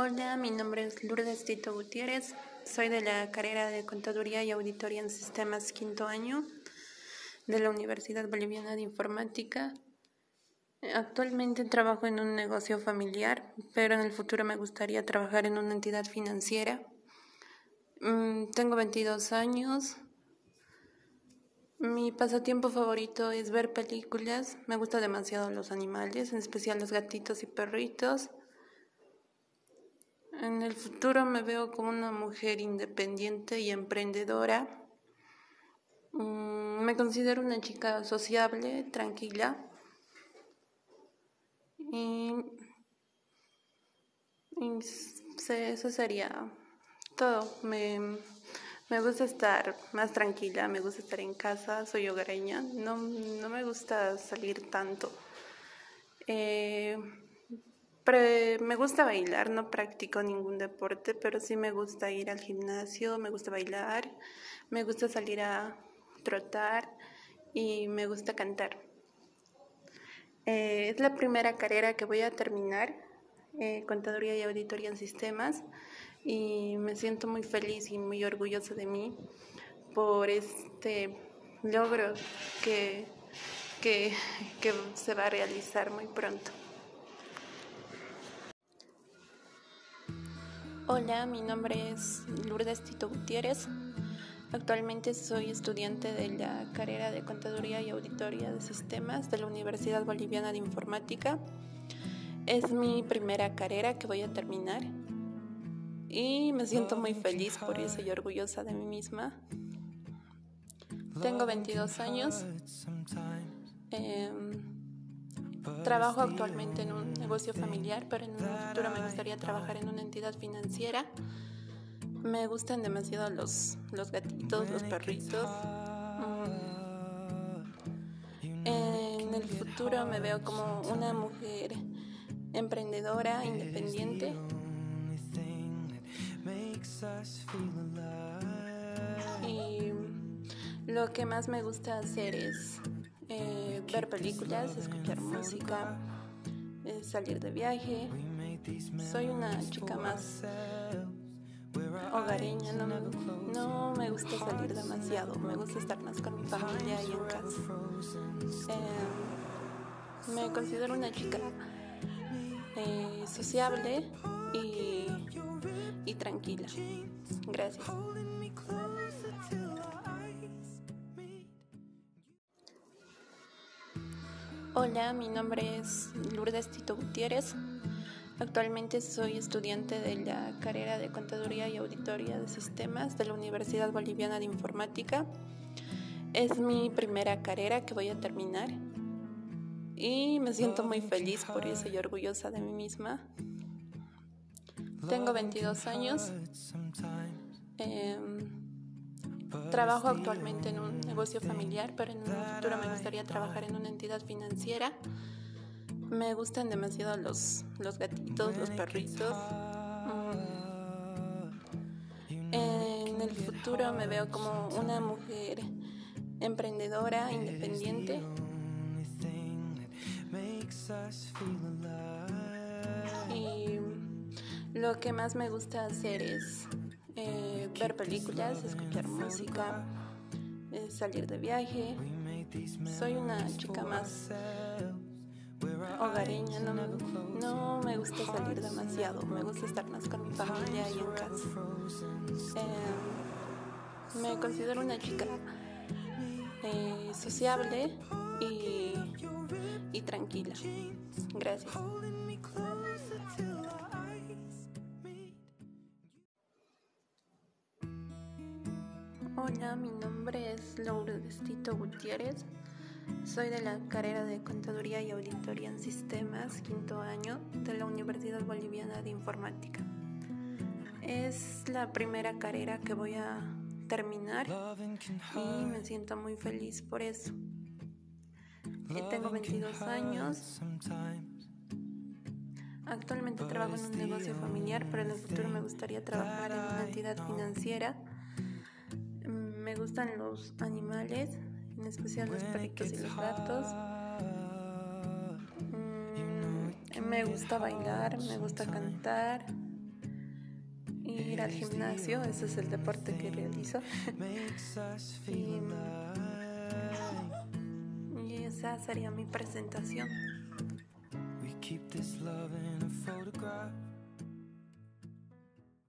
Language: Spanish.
Hola, mi nombre es Lourdes Tito Gutiérrez. Soy de la carrera de Contaduría y Auditoría en Sistemas quinto año de la Universidad Boliviana de Informática. Actualmente trabajo en un negocio familiar, pero en el futuro me gustaría trabajar en una entidad financiera. Mm, tengo 22 años. Mi pasatiempo favorito es ver películas. Me gustan demasiado los animales, en especial los gatitos y perritos. En el futuro me veo como una mujer independiente y emprendedora. Mm, me considero una chica sociable, tranquila. Y, eso sería todo. Me, me, gusta estar más tranquila, me gusta estar en casa, soy hogareña, no, no me gusta salir tanto. Eh, me gusta bailar, no practico ningún deporte, pero sí me gusta ir al gimnasio, me gusta bailar, me gusta salir a trotar y me gusta cantar. Eh, es la primera carrera que voy a terminar, eh, Contaduría y Auditoría en Sistemas, y me siento muy feliz y muy orgullosa de mí por este logro que, que se va a realizar muy pronto. Hola, mi nombre es Lourdes Tito Gutiérrez. Actualmente soy estudiante de la carrera de Contaduría y Auditoría de Sistemas de la Universidad Boliviana de Informática. Es mi primera carrera que voy a terminar y me siento muy feliz por eso y orgullosa de mí misma. Tengo 22 años. Trabajo actualmente en un negocio familiar, pero en un futuro me gustaría trabajar en una entidad financiera. Me gustan demasiado los, los gatitos, los perritos. Mm. En el futuro me veo como una mujer emprendedora, independiente. Y lo que más me gusta hacer es eh, ver películas, escuchar música, eh, salir de viaje. Soy una chica más hogareña, no me, gusta salir demasiado, me gusta estar más con mi familia y en casa. Eh, me considero una chica sociable y, y tranquila. Gracias. Hola, mi nombre es Lourdes Tito Gutiérrez. Actualmente soy estudiante de la carrera de Contaduría y Auditoría de Sistemas de la Universidad Boliviana de Informática. Es mi primera carrera que voy a terminar y me siento muy feliz por eso y orgullosa de mí misma. Tengo 22 años. Em, Trabajo actualmente en un negocio familiar, pero en un futuro me gustaría trabajar en una entidad financiera. Me gustan demasiado los, los gatitos, los perritos. Mm. En el futuro me veo como una mujer emprendedora, independiente. Y lo que más me gusta hacer es eh, ver películas, escuchar música, eh, salir de viaje. Soy una chica más hogareña, no me, no me gusta salir demasiado, me gusta estar más con mi familia y en casa. Eh, me considero una chica sociable y, y tranquila. Gracias. Hola, mi nombre es Lourdes Tito Gutiérrez. Soy de la carrera de Contaduría y Auditoría en Sistemas, quinto año, de la Universidad Boliviana de Informática. Es la primera carrera que voy a terminar y me siento muy feliz por eso. Eh, tengo 22 años. Actualmente trabajo en un negocio familiar, pero en el futuro me gustaría trabajar en una entidad financiera me gustan los animales, en especial los perritos y los gatos. Mm, me gusta bailar, me gusta cantar, ir al gimnasio, ese es el deporte que realizo. y esa sería mi presentación.